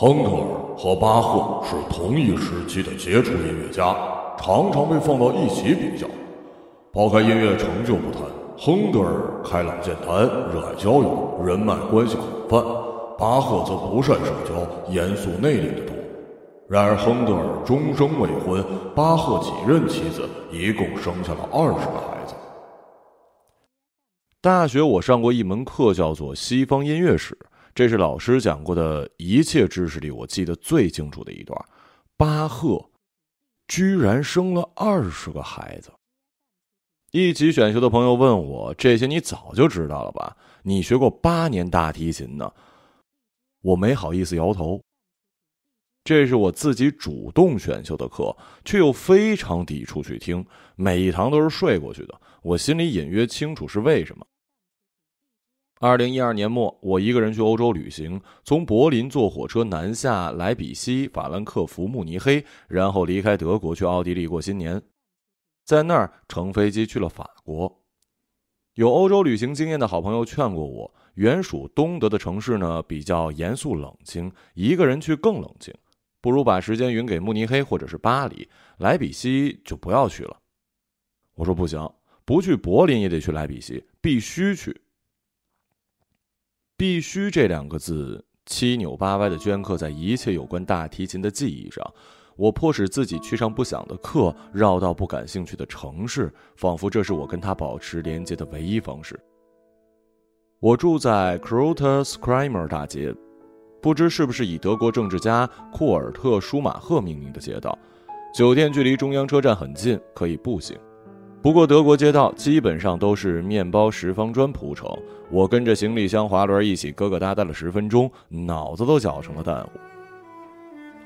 亨德尔和巴赫是同一时期的杰出音乐家，常常被放到一起比较。抛开音乐成就不谈，亨德尔开朗健谈，热爱交友，人脉关系广泛；巴赫则不善社交，严肃内敛的多。然而，亨德尔终生未婚，巴赫几任妻子，一共生下了二十个孩子。大学我上过一门课，叫做西方音乐史。这是老师讲过的一切知识里，我记得最清楚的一段。巴赫居然生了二十个孩子。一起选修的朋友问我：“这些你早就知道了吧？你学过八年大提琴呢？”我没好意思摇头。这是我自己主动选修的课，却又非常抵触去听，每一堂都是睡过去的。我心里隐约清楚是为什么。二零一二年末，我一个人去欧洲旅行，从柏林坐火车南下莱比锡、法兰克福、慕尼黑，然后离开德国去奥地利过新年，在那儿乘飞机去了法国。有欧洲旅行经验的好朋友劝过我，原属东德的城市呢比较严肃冷清，一个人去更冷清，不如把时间匀给慕尼黑或者是巴黎，莱比锡就不要去了。我说不行，不去柏林也得去莱比锡，必须去。必须这两个字七扭八歪的镌刻在一切有关大提琴的记忆上，我迫使自己去上不想的课，绕到不感兴趣的城市，仿佛这是我跟他保持连接的唯一方式。我住在 k r o t e r s k r i m e r 大街，不知是不是以德国政治家库尔特·舒马赫命名的街道，酒店距离中央车站很近，可以步行。不过，德国街道基本上都是面包石方砖铺成。我跟着行李箱滑轮一起咯咯哒哒了十分钟，脑子都搅成了蛋糊。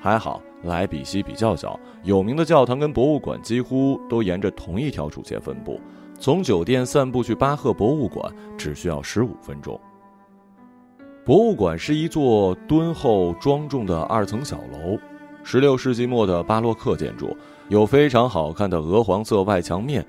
还好，莱比锡比较小，有名的教堂跟博物馆几乎都沿着同一条主线分布。从酒店散步去巴赫博物馆只需要十五分钟。博物馆是一座敦厚庄重的二层小楼，十六世纪末的巴洛克建筑。有非常好看的鹅黄色外墙面，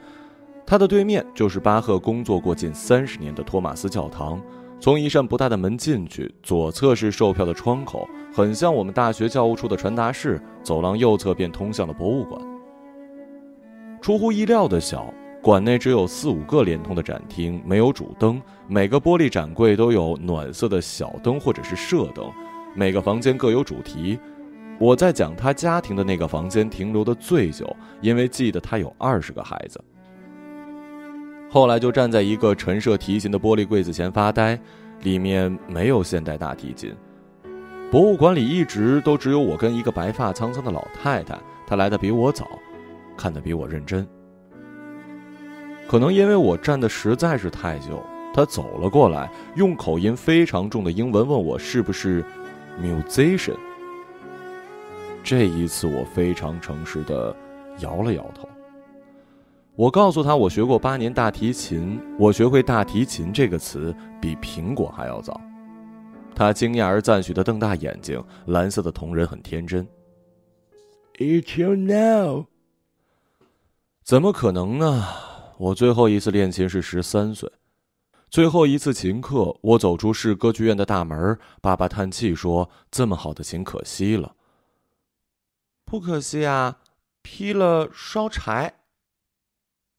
它的对面就是巴赫工作过近三十年的托马斯教堂。从一扇不大的门进去，左侧是售票的窗口，很像我们大学教务处的传达室。走廊右侧便通向了博物馆。出乎意料的小，馆内只有四五个连通的展厅，没有主灯，每个玻璃展柜都有暖色的小灯或者是射灯，每个房间各有主题。我在讲他家庭的那个房间停留的最久，因为记得他有二十个孩子。后来就站在一个陈设提琴的玻璃柜子前发呆，里面没有现代大提琴。博物馆里一直都只有我跟一个白发苍苍的老太太，她来的比我早，看得比我认真。可能因为我站的实在是太久，她走了过来，用口音非常重的英文问我是不是 musician。这一次，我非常诚实的摇了摇头。我告诉他，我学过八年大提琴，我学会“大提琴”这个词比苹果还要早。他惊讶而赞许的瞪大眼睛，蓝色的瞳仁很天真。It's you now？怎么可能呢？我最后一次练琴是十三岁，最后一次琴课，我走出市歌剧院的大门，爸爸叹气说：“这么好的琴，可惜了。”不可惜啊，劈了烧柴。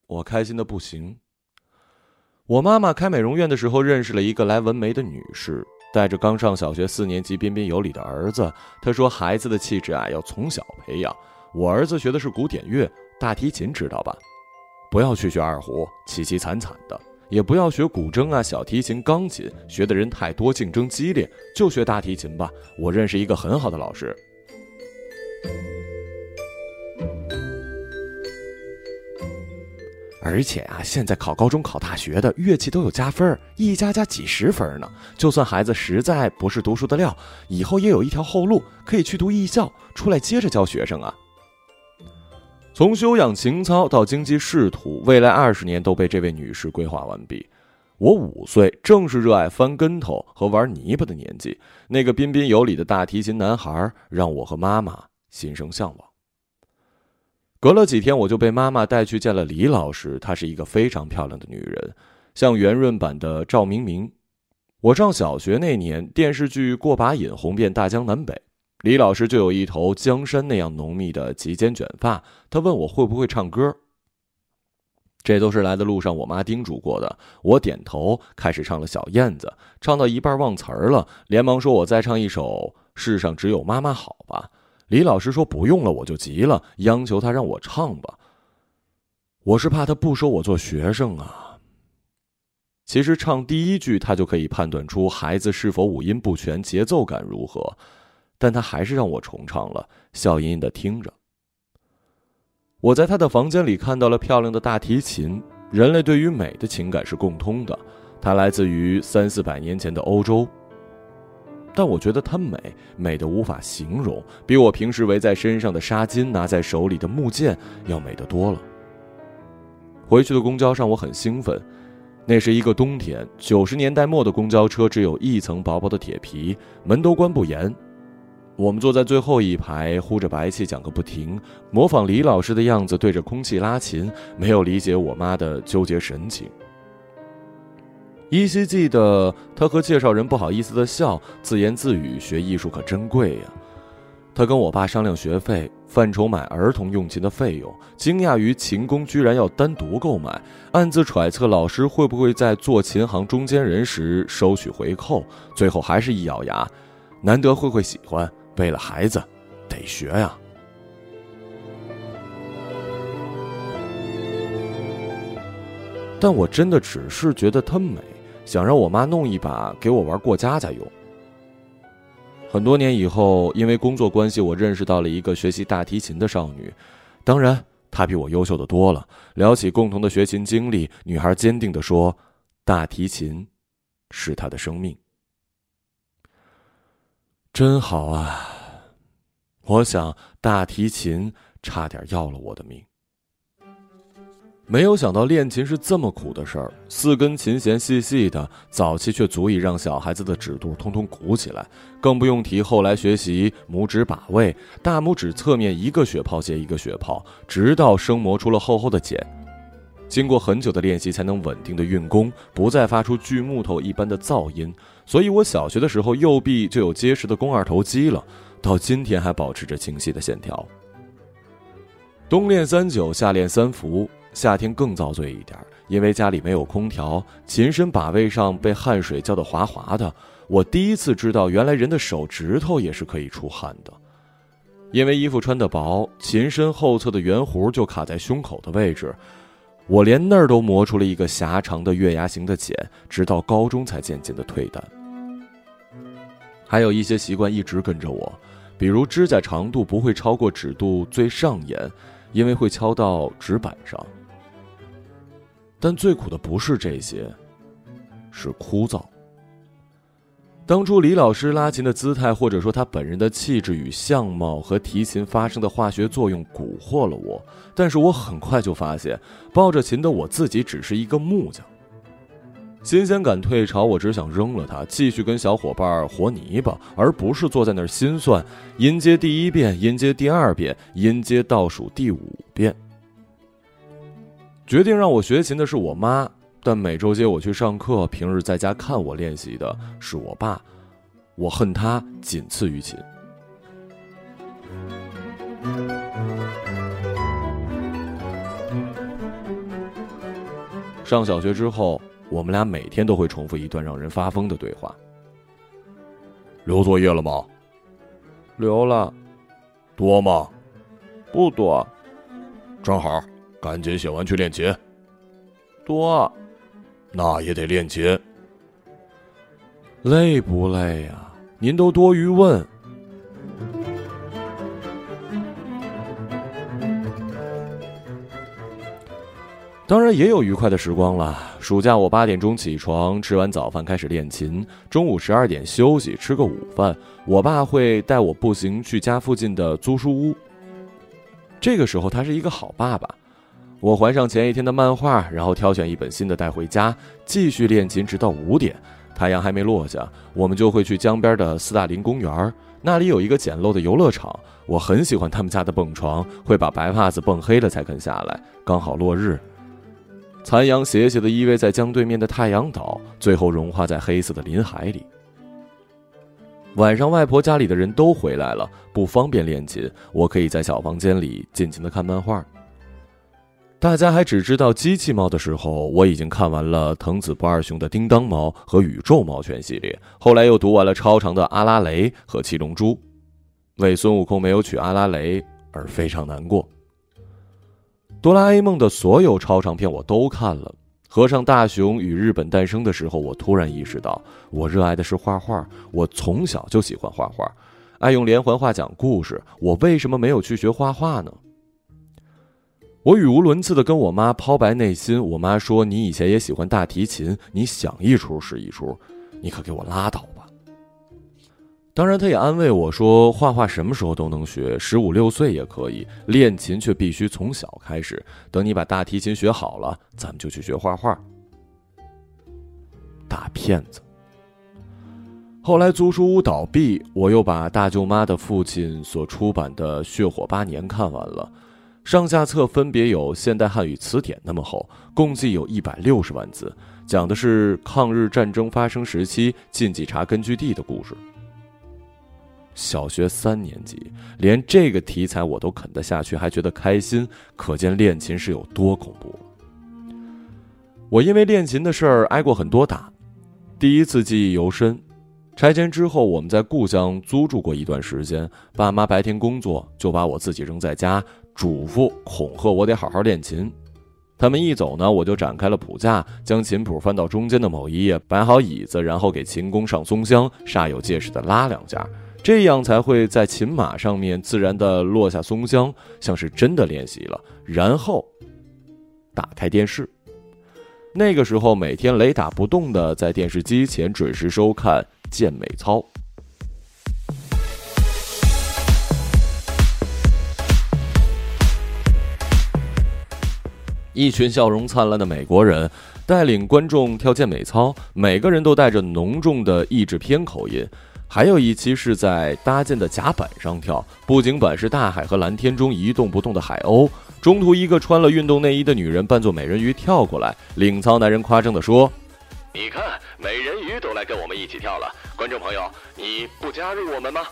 我开心的不行。我妈妈开美容院的时候认识了一个来纹眉的女士，带着刚上小学四年级彬彬有礼的儿子。她说：“孩子的气质啊，要从小培养。我儿子学的是古典乐，大提琴，知道吧？不要去学二胡，凄凄惨惨的；也不要学古筝啊、小提琴、钢琴，学的人太多，竞争激烈。就学大提琴吧。我认识一个很好的老师。”而且啊，现在考高中、考大学的乐器都有加分一加加几十分呢。就算孩子实在不是读书的料，以后也有一条后路，可以去读艺校，出来接着教学生啊。从修养情操到经济仕途，未来二十年都被这位女士规划完毕。我五岁，正是热爱翻跟头和玩泥巴的年纪。那个彬彬有礼的大提琴男孩，让我和妈妈心生向往。隔了几天，我就被妈妈带去见了李老师。她是一个非常漂亮的女人，像圆润版的赵明明。我上小学那年，电视剧《过把瘾》红遍大江南北，李老师就有一头江山那样浓密的及肩卷发。他问我会不会唱歌，这都是来的路上我妈叮嘱过的。我点头，开始唱了《小燕子》，唱到一半忘词儿了，连忙说：“我再唱一首《世上只有妈妈好》吧。”李老师说：“不用了。”我就急了，央求他让我唱吧。我是怕他不收我做学生啊。其实唱第一句，他就可以判断出孩子是否五音不全，节奏感如何。但他还是让我重唱了，笑吟吟的听着。我在他的房间里看到了漂亮的大提琴。人类对于美的情感是共通的，它来自于三四百年前的欧洲。但我觉得它美，美的无法形容，比我平时围在身上的纱巾、拿在手里的木剑要美得多了。回去的公交上，我很兴奋。那是一个冬天，九十年代末的公交车只有一层薄薄的铁皮，门都关不严。我们坐在最后一排，呼着白气讲个不停，模仿李老师的样子对着空气拉琴，没有理解我妈的纠结神情。依稀记得他和介绍人不好意思的笑，自言自语：“学艺术可真贵呀。”他跟我爸商量学费，范畴买儿童用琴的费用，惊讶于琴工居然要单独购买，暗自揣测老师会不会在做琴行中间人时收取回扣。最后还是一咬牙：“难得慧慧喜欢。”为了孩子，得学呀。但我真的只是觉得她美，想让我妈弄一把给我玩过家家用。很多年以后，因为工作关系，我认识到了一个学习大提琴的少女，当然她比我优秀的多了。聊起共同的学琴经历，女孩坚定的说：“大提琴是她的生命。”真好啊！我想大提琴差点要了我的命。没有想到练琴是这么苦的事儿，四根琴弦细细的，早期却足以让小孩子的指肚通通鼓起来，更不用提后来学习拇指把位，大拇指侧面一个血泡接一个血泡，直到生磨出了厚厚的茧。经过很久的练习，才能稳定的运弓，不再发出锯木头一般的噪音。所以我小学的时候右臂就有结实的肱二头肌了，到今天还保持着清晰的线条。冬练三九，夏练三伏，夏天更遭罪一点，因为家里没有空调，琴身把位上被汗水浇得滑滑的。我第一次知道，原来人的手指头也是可以出汗的。因为衣服穿得薄，琴身后侧的圆弧就卡在胸口的位置。我连那儿都磨出了一个狭长的月牙形的茧，直到高中才渐渐的退淡。还有一些习惯一直跟着我，比如指甲长度不会超过指肚最上沿，因为会敲到指板上。但最苦的不是这些，是枯燥。当初李老师拉琴的姿态，或者说他本人的气质与相貌和提琴发生的化学作用蛊惑了我，但是我很快就发现，抱着琴的我自己只是一个木匠。新鲜感退潮，我只想扔了它，继续跟小伙伴和泥巴，而不是坐在那儿心算音阶第一遍、音阶第二遍、音阶倒数第五遍。决定让我学琴的是我妈。但每周接我去上课，平日在家看我练习的是我爸，我恨他仅次于琴。上小学之后，我们俩每天都会重复一段让人发疯的对话。留作业了吗？留了。多吗？不多。正好，赶紧写完去练琴。多。那也得练琴，累不累呀？您都多余问。当然也有愉快的时光了。暑假我八点钟起床，吃完早饭开始练琴，中午十二点休息吃个午饭。我爸会带我步行去家附近的租书屋。这个时候他是一个好爸爸。我还上前一天的漫画，然后挑选一本新的带回家，继续练琴，直到五点。太阳还没落下，我们就会去江边的斯大林公园，那里有一个简陋的游乐场。我很喜欢他们家的蹦床，会把白袜子蹦黑了才肯下来。刚好落日，残阳斜斜的依偎在江对面的太阳岛，最后融化在黑色的林海里。晚上外婆家里的人都回来了，不方便练琴，我可以在小房间里尽情的看漫画。大家还只知道机器猫的时候，我已经看完了藤子不二雄的《叮当猫》和《宇宙猫全》系列，后来又读完了超长的《阿拉蕾》和《七龙珠》，为孙悟空没有娶阿拉蕾而非常难过。哆啦 A 梦的所有超长片我都看了，合上大雄与日本诞生的时候，我突然意识到，我热爱的是画画，我从小就喜欢画画，爱用连环画讲故事，我为什么没有去学画画呢？我语无伦次的跟我妈抛白内心，我妈说：“你以前也喜欢大提琴，你想一出是一出，你可给我拉倒吧。”当然，她也安慰我说：“画画什么时候都能学，十五六岁也可以练琴，却必须从小开始。等你把大提琴学好了，咱们就去学画画。”大骗子。后来租书屋倒闭，我又把大舅妈的父亲所出版的《血火八年》看完了。上下册分别有《现代汉语词典》那么厚，共计有一百六十万字，讲的是抗日战争发生时期晋冀察根据地的故事。小学三年级，连这个题材我都啃得下去，还觉得开心，可见练琴是有多恐怖。我因为练琴的事儿挨过很多打，第一次记忆犹深。拆迁之后，我们在故乡租住过一段时间，爸妈白天工作，就把我自己扔在家。嘱咐恐吓我得好好练琴，他们一走呢，我就展开了谱架，将琴谱翻到中间的某一页，摆好椅子，然后给琴弓上松香，煞有介事的拉两下，这样才会在琴码上面自然的落下松香，像是真的练习了。然后打开电视，那个时候每天雷打不动的在电视机前准时收看健美操。一群笑容灿烂的美国人带领观众跳健美操，每个人都带着浓重的意志片口音。还有一期是在搭建的甲板上跳，布景板是大海和蓝天中一动不动的海鸥。中途，一个穿了运动内衣的女人扮作美人鱼跳过来，领操男人夸张地说：“你看，美人鱼都来跟我们一起跳了，观众朋友，你不加入我们吗？”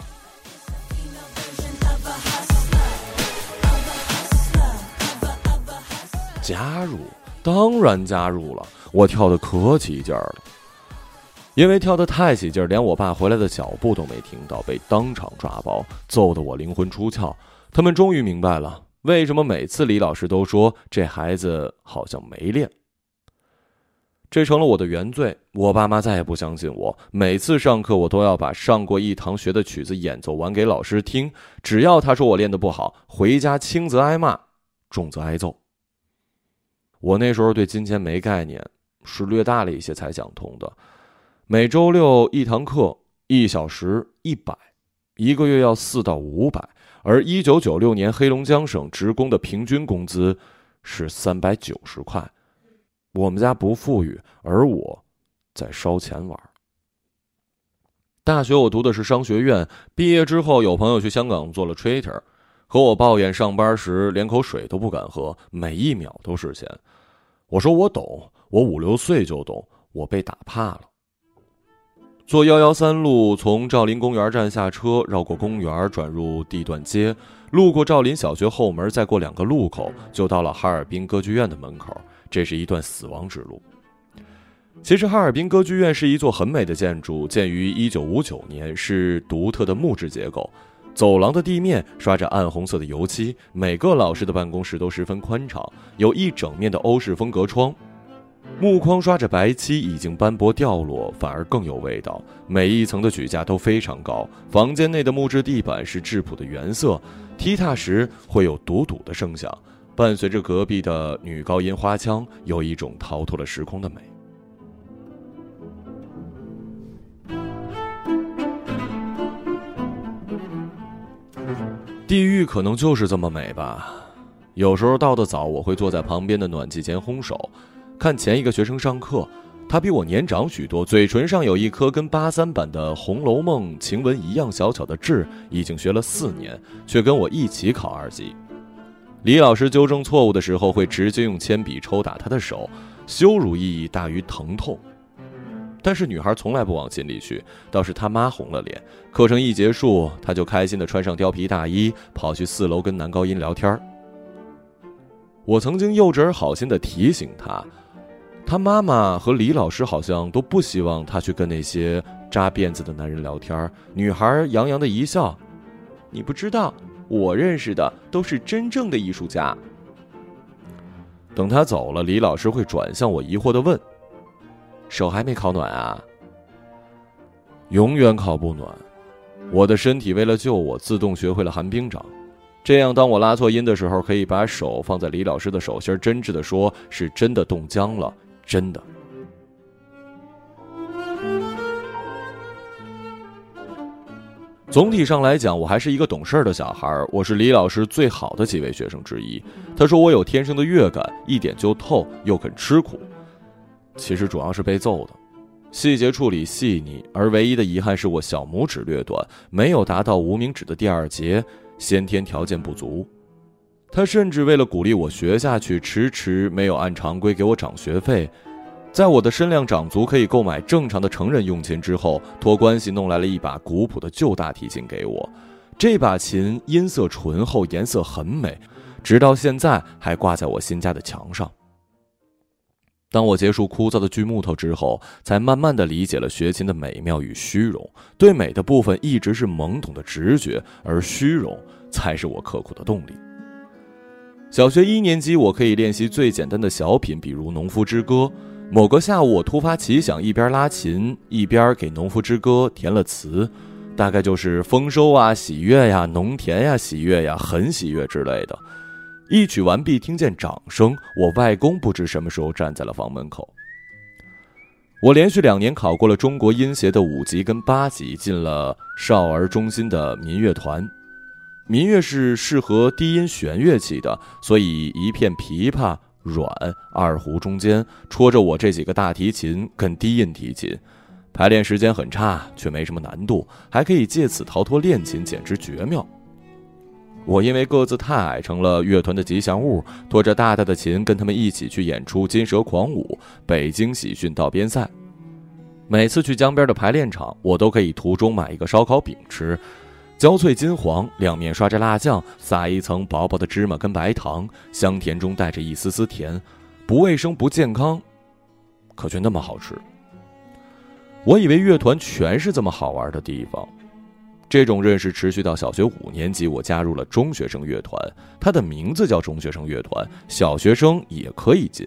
加入，当然加入了。我跳的可起劲儿了，因为跳的太起劲儿，连我爸回来的脚步都没听到，被当场抓包，揍得我灵魂出窍。他们终于明白了，为什么每次李老师都说这孩子好像没练。这成了我的原罪。我爸妈再也不相信我。每次上课，我都要把上过一堂学的曲子演奏完给老师听。只要他说我练得不好，回家轻则挨骂，重则挨揍。我那时候对金钱没概念，是略大了一些才想通的。每周六一堂课，一小时一百，一个月要四到五百。而一九九六年黑龙江省职工的平均工资是三百九十块。我们家不富裕，而我在烧钱玩。大学我读的是商学院，毕业之后有朋友去香港做了 trader，和我抱怨上班时连口水都不敢喝，每一秒都是钱。我说我懂，我五六岁就懂，我被打怕了。坐幺幺三路从兆麟公园站下车，绕过公园，转入地段街，路过兆麟小学后门，再过两个路口，就到了哈尔滨歌剧院的门口。这是一段死亡之路。其实哈尔滨歌剧院是一座很美的建筑，建于一九五九年，是独特的木质结构。走廊的地面刷着暗红色的油漆，每个老师的办公室都十分宽敞，有一整面的欧式风格窗，木框刷着白漆，已经斑驳掉落，反而更有味道。每一层的举架都非常高，房间内的木质地板是质朴的原色，踢踏时会有笃笃的声响，伴随着隔壁的女高音花腔，有一种逃脱了时空的美。地狱可能就是这么美吧。有时候到的早，我会坐在旁边的暖气前烘手，看前一个学生上课。他比我年长许多，嘴唇上有一颗跟八三版的《红楼梦》晴雯一样小巧的痣，已经学了四年，却跟我一起考二级。李老师纠正错误的时候，会直接用铅笔抽打他的手，羞辱意义大于疼痛。但是女孩从来不往心里去，倒是他妈红了脸。课程一结束，她就开心地穿上貂皮大衣，跑去四楼跟男高音聊天我曾经幼稚而好心地提醒她，她妈妈和李老师好像都不希望她去跟那些扎辫子的男人聊天女孩洋洋的一笑：“你不知道，我认识的都是真正的艺术家。”等他走了，李老师会转向我，疑惑地问：“手还没烤暖啊？”永远烤不暖。我的身体为了救我，自动学会了寒冰掌。这样，当我拉错音的时候，可以把手放在李老师的手心，真挚的说：“是真的冻僵了，真的。”总体上来讲，我还是一个懂事儿的小孩儿。我是李老师最好的几位学生之一。他说我有天生的乐感，一点就透，又肯吃苦。其实主要是被揍的，细节处理细腻。而唯一的遗憾是我小拇指略短，没有达到无名指的第二节，先天条件不足。他甚至为了鼓励我学下去，迟迟没有按常规给我涨学费。在我的身量长足，可以购买正常的成人用琴之后，托关系弄来了一把古朴的旧大提琴给我。这把琴音色醇厚，颜色很美，直到现在还挂在我新家的墙上。当我结束枯燥的锯木头之后，才慢慢的理解了学琴的美妙与虚荣。对美的部分一直是懵懂的直觉，而虚荣才是我刻苦的动力。小学一年级，我可以练习最简单的小品，比如《农夫之歌》。某个下午，我突发奇想，一边拉琴一边给《农夫之歌》填了词，大概就是丰收啊、喜悦呀、农田呀、喜悦呀、很喜悦之类的。一曲完毕，听见掌声，我外公不知什么时候站在了房门口。我连续两年考过了中国音协的五级跟八级，进了少儿中心的民乐团。民乐是适合低音弦乐器的，所以一片琵琶。软二胡中间戳着我这几个大提琴跟低音提琴，排练时间很差，却没什么难度，还可以借此逃脱练琴，简直绝妙。我因为个子太矮，成了乐团的吉祥物，拖着大大的琴跟他们一起去演出《金蛇狂舞》、北京喜讯道边赛。每次去江边的排练场，我都可以途中买一个烧烤饼吃。焦脆金黄，两面刷着辣酱，撒一层薄薄的芝麻跟白糖，香甜中带着一丝丝甜，不卫生不健康，可却那么好吃。我以为乐团全是这么好玩的地方，这种认识持续到小学五年级，我加入了中学生乐团，它的名字叫中学生乐团，小学生也可以进。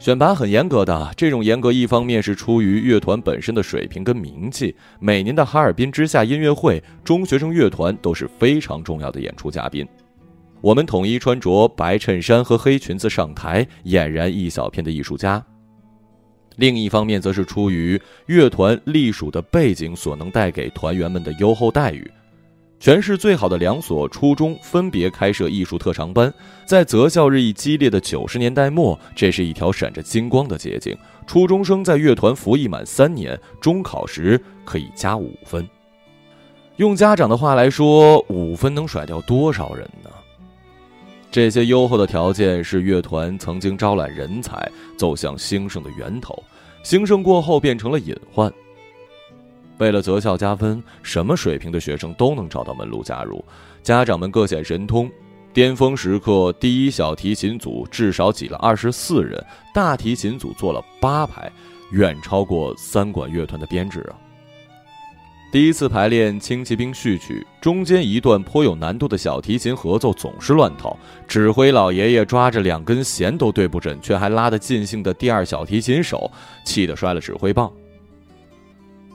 选拔很严格的，这种严格一方面是出于乐团本身的水平跟名气。每年的哈尔滨之夏音乐会，中学生乐团都是非常重要的演出嘉宾。我们统一穿着白衬衫和黑裙子上台，俨然一小片的艺术家。另一方面，则是出于乐团隶属的背景所能带给团员们的优厚待遇。全市最好的两所初中分别开设艺术特长班，在择校日益激烈的九十年代末，这是一条闪着金光的捷径。初中生在乐团服役满三年，中考时可以加五分。用家长的话来说，五分能甩掉多少人呢？这些优厚的条件是乐团曾经招揽人才、走向兴盛的源头，兴盛过后变成了隐患。为了择校加分，什么水平的学生都能找到门路加入。家长们各显神通，巅峰时刻，第一小提琴组至少挤了二十四人，大提琴组坐了八排，远超过三管乐团的编制啊！第一次排练《轻骑兵序曲》，中间一段颇有难度的小提琴合奏总是乱套，指挥老爷爷抓着两根弦都对不准，却还拉得尽兴的第二小提琴手气得摔了指挥棒。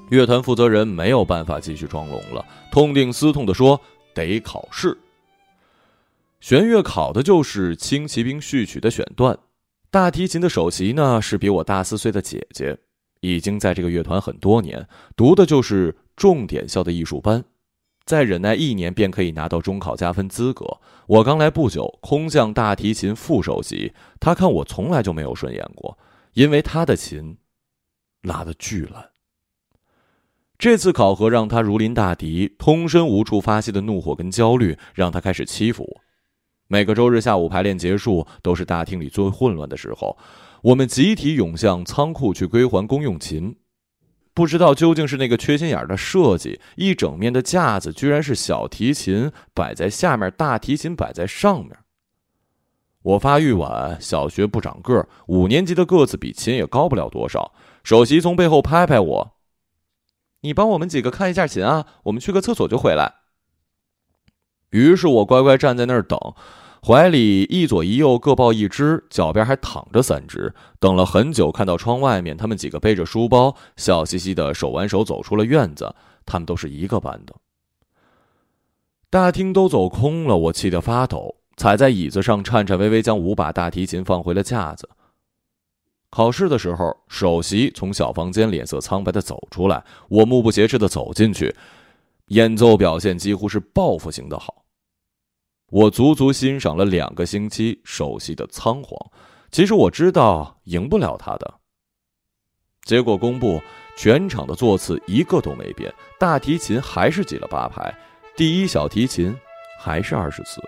乐团负责人没有办法继续装聋了，痛定思痛地说：“得考试。弦乐考的就是《轻骑兵序曲》的选段。大提琴的首席呢是比我大四岁的姐姐，已经在这个乐团很多年，读的就是重点校的艺术班，再忍耐一年便可以拿到中考加分资格。我刚来不久，空降大提琴副首席，他看我从来就没有顺眼过，因为他的琴拉的巨烂。”这次考核让他如临大敌，通身无处发泄的怒火跟焦虑让他开始欺负我。每个周日下午排练结束，都是大厅里最混乱的时候。我们集体涌向仓库去归还公用琴。不知道究竟是那个缺心眼的设计，一整面的架子居然是小提琴摆在下面，大提琴摆在上面。我发育晚，小学不长个儿，五年级的个子比琴也高不了多少。首席从背后拍拍我：“你帮我们几个看一下琴啊，我们去个厕所就回来。”于是我乖乖站在那儿等。怀里一左一右各抱一只，脚边还躺着三只。等了很久，看到窗外面，他们几个背着书包，笑嘻嘻的手挽手走出了院子。他们都是一个班的。大厅都走空了，我气得发抖，踩在椅子上，颤颤巍巍将五把大提琴放回了架子。考试的时候，首席从小房间脸色苍白的走出来，我目不斜视的走进去，演奏表现几乎是报复性的好。我足足欣赏了两个星期首席的仓皇，其实我知道赢不了他的。结果公布，全场的座次一个都没变，大提琴还是挤了八排，第一小提琴还是二十四个。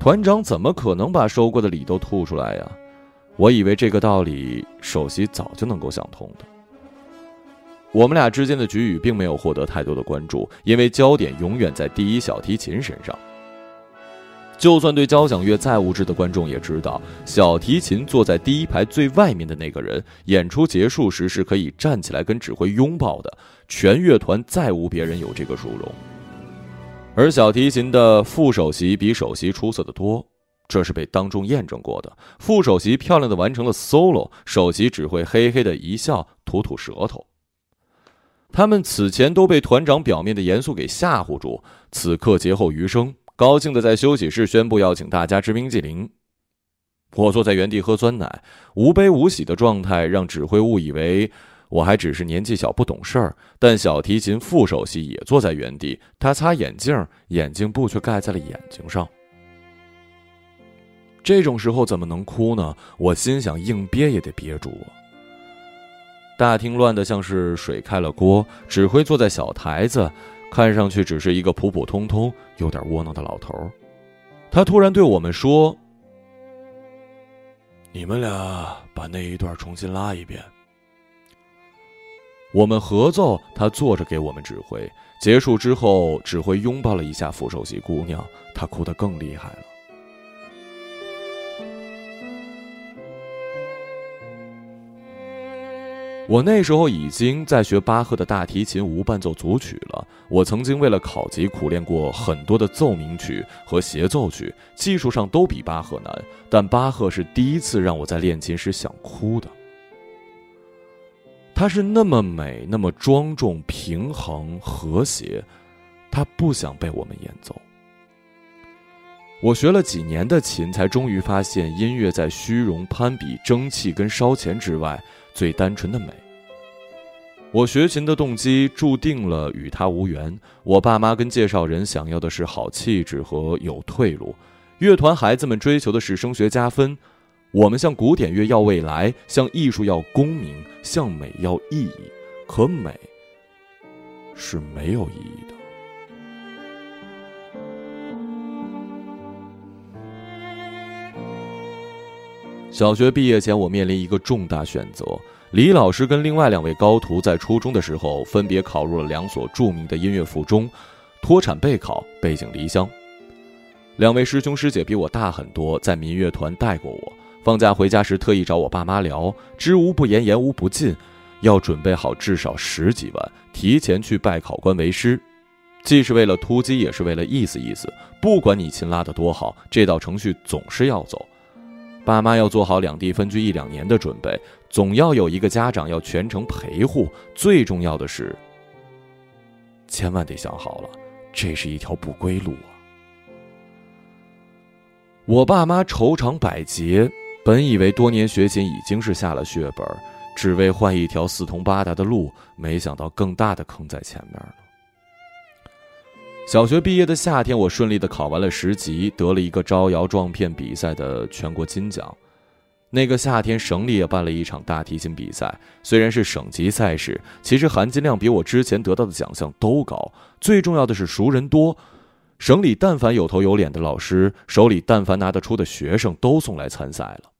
团长怎么可能把收过的礼都吐出来呀？我以为这个道理首席早就能够想通的。我们俩之间的局语并没有获得太多的关注，因为焦点永远在第一小提琴身上。就算对交响乐再无知的观众也知道，小提琴坐在第一排最外面的那个人，演出结束时是可以站起来跟指挥拥抱的。全乐团再无别人有这个殊荣。而小提琴的副首席比首席出色的多。这是被当众验证过的。副首席漂亮的完成了 solo，首席只会嘿嘿的一笑，吐吐舌头。他们此前都被团长表面的严肃给吓唬住，此刻劫后余生，高兴的在休息室宣布要请大家吃冰激凌。我坐在原地喝酸奶，无悲无喜的状态让指挥误以为我还只是年纪小不懂事儿。但小提琴副首席也坐在原地，他擦眼镜，眼镜布却盖在了眼睛上。这种时候怎么能哭呢？我心想，硬憋也得憋住啊。大厅乱得像是水开了锅，指挥坐在小台子，看上去只是一个普普通通、有点窝囊的老头。他突然对我们说：“你们俩把那一段重新拉一遍。”我们合奏，他坐着给我们指挥。结束之后，指挥拥抱了一下副首席姑娘，她哭得更厉害了。我那时候已经在学巴赫的大提琴无伴奏组曲了。我曾经为了考级苦练过很多的奏鸣曲和协奏曲，技术上都比巴赫难。但巴赫是第一次让我在练琴时想哭的。他是那么美，那么庄重、平衡、和谐，他不想被我们演奏。我学了几年的琴，才终于发现，音乐在虚荣、攀比、争气跟烧钱之外。最单纯的美。我学琴的动机注定了与他无缘。我爸妈跟介绍人想要的是好气质和有退路，乐团孩子们追求的是升学加分。我们向古典乐要未来，向艺术要功名，向美要意义。可美是没有意义的。小学毕业前，我面临一个重大选择。李老师跟另外两位高徒在初中的时候分别考入了两所著名的音乐附中，脱产备考，背井离乡。两位师兄师姐比我大很多，在民乐团带过我。放假回家时，特意找我爸妈聊，知无不言，言无不尽，要准备好至少十几万，提前去拜考官为师，既是为了突击，也是为了意思意思。不管你琴拉得多好，这道程序总是要走。爸妈要做好两地分居一两年的准备，总要有一个家长要全程陪护。最重要的是，千万得想好了，这是一条不归路啊！我爸妈愁肠百结，本以为多年学琴已经是下了血本，只为换一条四通八达的路，没想到更大的坑在前面了。小学毕业的夏天，我顺利的考完了十级，得了一个招摇撞骗比赛的全国金奖。那个夏天，省里也办了一场大提琴比赛，虽然是省级赛事，其实含金量比我之前得到的奖项都高。最重要的是熟人多，省里但凡有头有脸的老师，手里但凡拿得出的学生，都送来参赛了。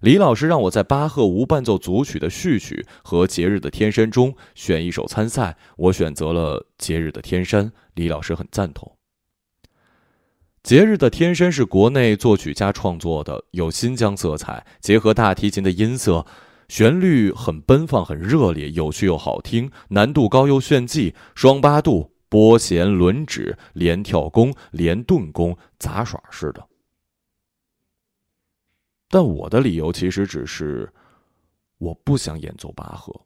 李老师让我在巴赫无伴奏组曲的序曲和节日的天山中选一首参赛，我选择了节日的天山。李老师很赞同。节日的天山是国内作曲家创作的，有新疆色彩，结合大提琴的音色，旋律很奔放、很热烈，有趣又好听，难度高又炫技，双八度、拨弦、轮指、连跳弓、连顿弓，杂耍似的。但我的理由其实只是，我不想演奏巴赫。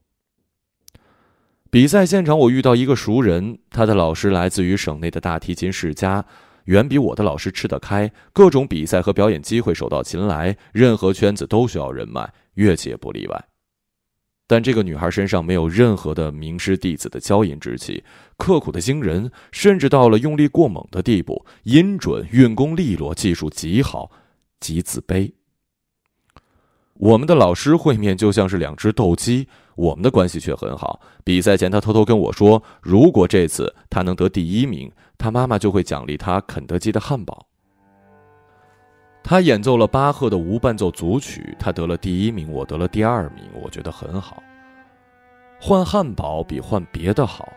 比赛现场，我遇到一个熟人，他的老师来自于省内的大提琴世家，远比我的老师吃得开，各种比赛和表演机会手到擒来，任何圈子都需要人脉，乐器也不例外。但这个女孩身上没有任何的名师弟子的娇淫之气，刻苦的惊人，甚至到了用力过猛的地步，音准、运功利落，技术极好，极自卑。我们的老师会面就像是两只斗鸡，我们的关系却很好。比赛前，他偷偷跟我说，如果这次他能得第一名，他妈妈就会奖励他肯德基的汉堡。他演奏了巴赫的无伴奏组曲，他得了第一名，我得了第二名，我觉得很好。换汉堡比换别的好。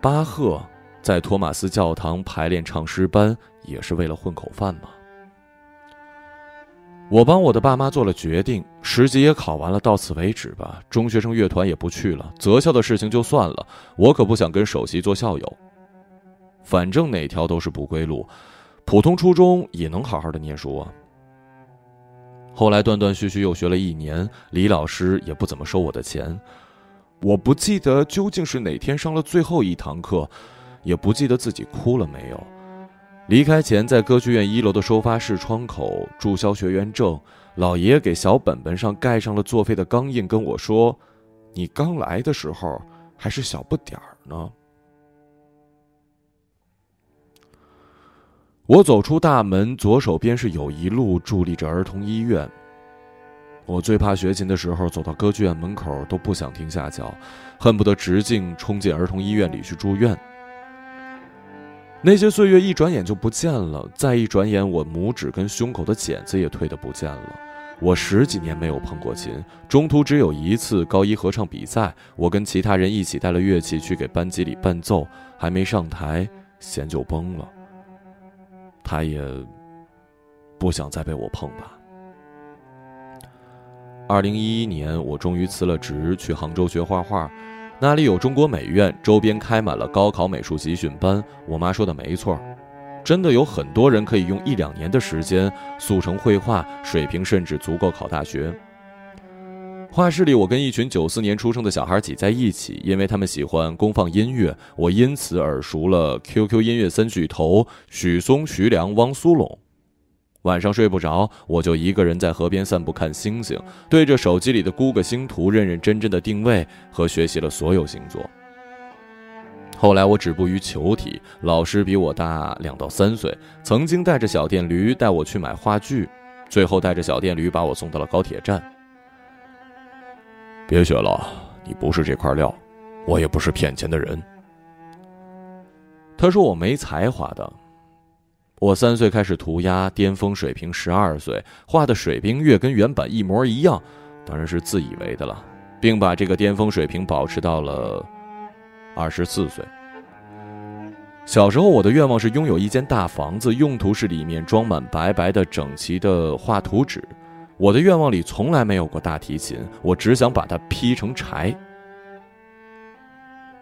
巴赫在托马斯教堂排练唱诗班，也是为了混口饭吗？我帮我的爸妈做了决定，十级也考完了，到此为止吧。中学生乐团也不去了，择校的事情就算了，我可不想跟首席做校友。反正哪条都是不归路，普通初中也能好好的念书啊。后来断断续续又学了一年，李老师也不怎么收我的钱。我不记得究竟是哪天上了最后一堂课，也不记得自己哭了没有。离开前，在歌剧院一楼的收发室窗口注销学员证，老爷爷给小本本上盖上了作废的钢印，跟我说：“你刚来的时候还是小不点儿呢。”我走出大门，左手边是友谊路，伫立着儿童医院。我最怕学琴的时候，走到歌剧院门口都不想停下脚，恨不得直径冲进儿童医院里去住院。那些岁月一转眼就不见了，再一转眼，我拇指跟胸口的茧子也退得不见了。我十几年没有碰过琴，中途只有一次高一合唱比赛，我跟其他人一起带了乐器去给班级里伴奏，还没上台，弦就崩了。他也不想再被我碰吧。二零一一年，我终于辞了职，去杭州学画画。那里有中国美院，周边开满了高考美术集训班。我妈说的没错，真的有很多人可以用一两年的时间速成绘画，水平甚至足够考大学。画室里，我跟一群九四年出生的小孩挤在一起，因为他们喜欢公放音乐，我因此耳熟了 QQ 音乐三巨头许嵩、徐良、汪苏泷。晚上睡不着，我就一个人在河边散步看星星，对着手机里的估个星图，认认真真的定位和学习了所有星座。后来我止步于球体，老师比我大两到三岁，曾经带着小电驴带我去买话剧，最后带着小电驴把我送到了高铁站。别学了，你不是这块料，我也不是骗钱的人。他说我没才华的。我三岁开始涂鸦，巅峰水平十二岁，画的水冰月跟原版一模一样，当然是自以为的了，并把这个巅峰水平保持到了二十四岁。小时候我的愿望是拥有一间大房子，用途是里面装满白白的整齐的画图纸。我的愿望里从来没有过大提琴，我只想把它劈成柴。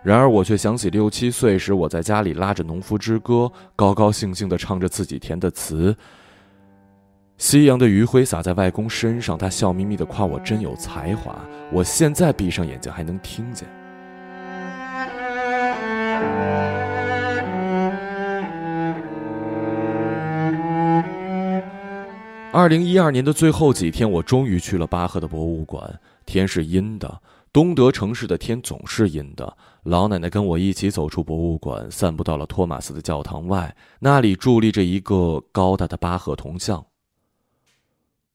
然而，我却想起六七岁时，我在家里拉着《农夫之歌》，高高兴兴地唱着自己填的词。夕阳的余晖洒在外公身上，他笑眯眯地夸我真有才华。我现在闭上眼睛还能听见。二零一二年的最后几天，我终于去了巴赫的博物馆。天是阴的。东德城市的天总是阴的。老奶奶跟我一起走出博物馆，散步到了托马斯的教堂外，那里伫立着一个高大的巴赫铜像。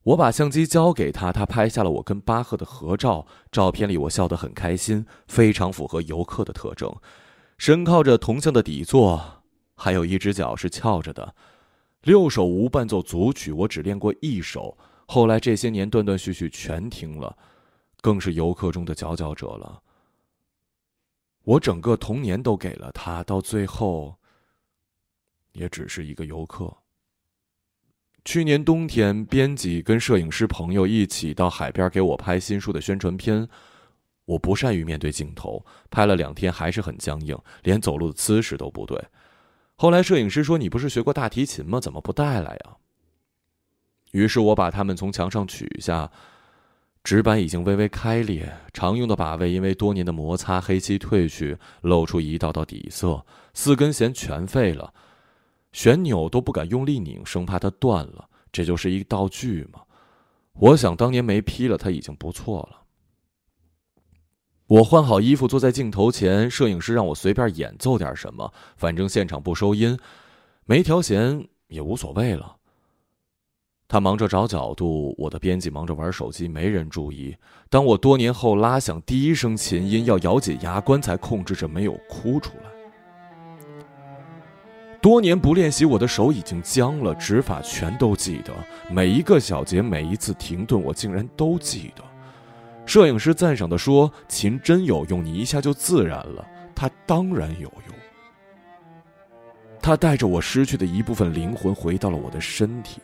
我把相机交给他，他拍下了我跟巴赫的合照。照片里我笑得很开心，非常符合游客的特征，身靠着铜像的底座，还有一只脚是翘着的。六首无伴奏组曲，我只练过一首，后来这些年断断续续全听了，更是游客中的佼佼者了。我整个童年都给了他，到最后，也只是一个游客。去年冬天，编辑跟摄影师朋友一起到海边给我拍新书的宣传片。我不善于面对镜头，拍了两天还是很僵硬，连走路的姿势都不对。后来摄影师说：“你不是学过大提琴吗？怎么不带来呀？”于是我把它们从墙上取下，纸板已经微微开裂，常用的把位因为多年的摩擦，黑漆褪去，露出一道道底色，四根弦全废了。旋钮都不敢用力拧，生怕它断了。这就是一道具嘛。我想当年没劈了它已经不错了。我换好衣服，坐在镜头前，摄影师让我随便演奏点什么，反正现场不收音，没调弦也无所谓了。他忙着找角度，我的编辑忙着玩手机，没人注意。当我多年后拉响第一声琴音，要咬紧牙关才控制着没有哭出来。多年不练习，我的手已经僵了，指法全都记得，每一个小节，每一次停顿，我竟然都记得。摄影师赞赏的说：“琴真有用，你一下就自然了。”它当然有用，它带着我失去的一部分灵魂回到了我的身体。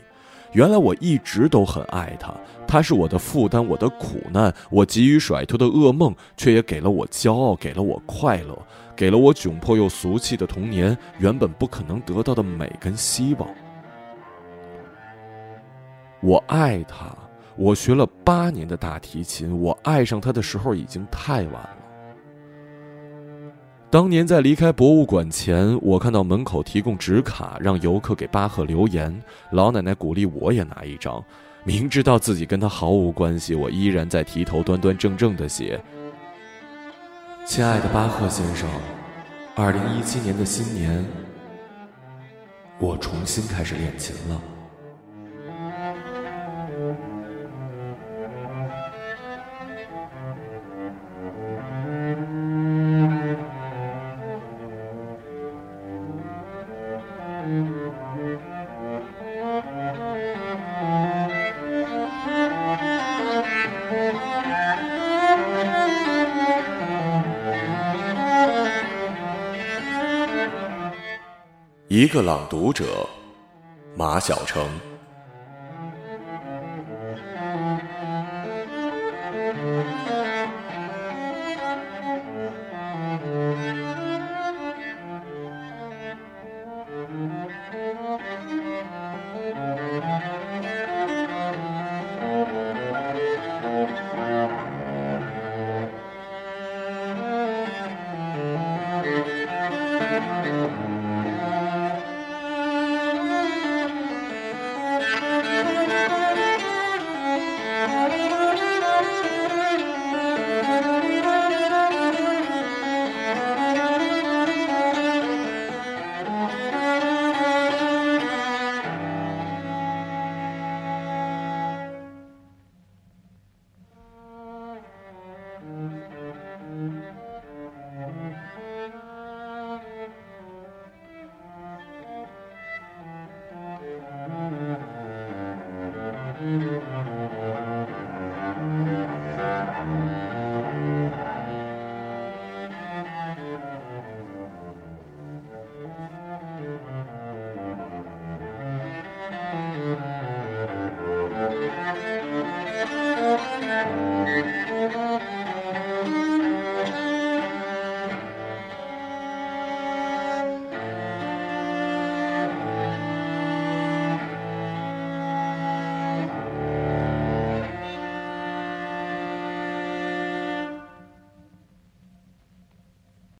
原来我一直都很爱他，他是我的负担，我的苦难，我急于甩脱的噩梦，却也给了我骄傲，给了我快乐。给了我窘迫又俗气的童年，原本不可能得到的美跟希望。我爱他，我学了八年的大提琴，我爱上他的时候已经太晚了。当年在离开博物馆前，我看到门口提供纸卡，让游客给巴赫留言。老奶奶鼓励我也拿一张，明知道自己跟他毫无关系，我依然在提头端端正正的写。亲爱的巴赫先生，二零一七年的新年，我重新开始练琴了。一个朗读者，马晓成。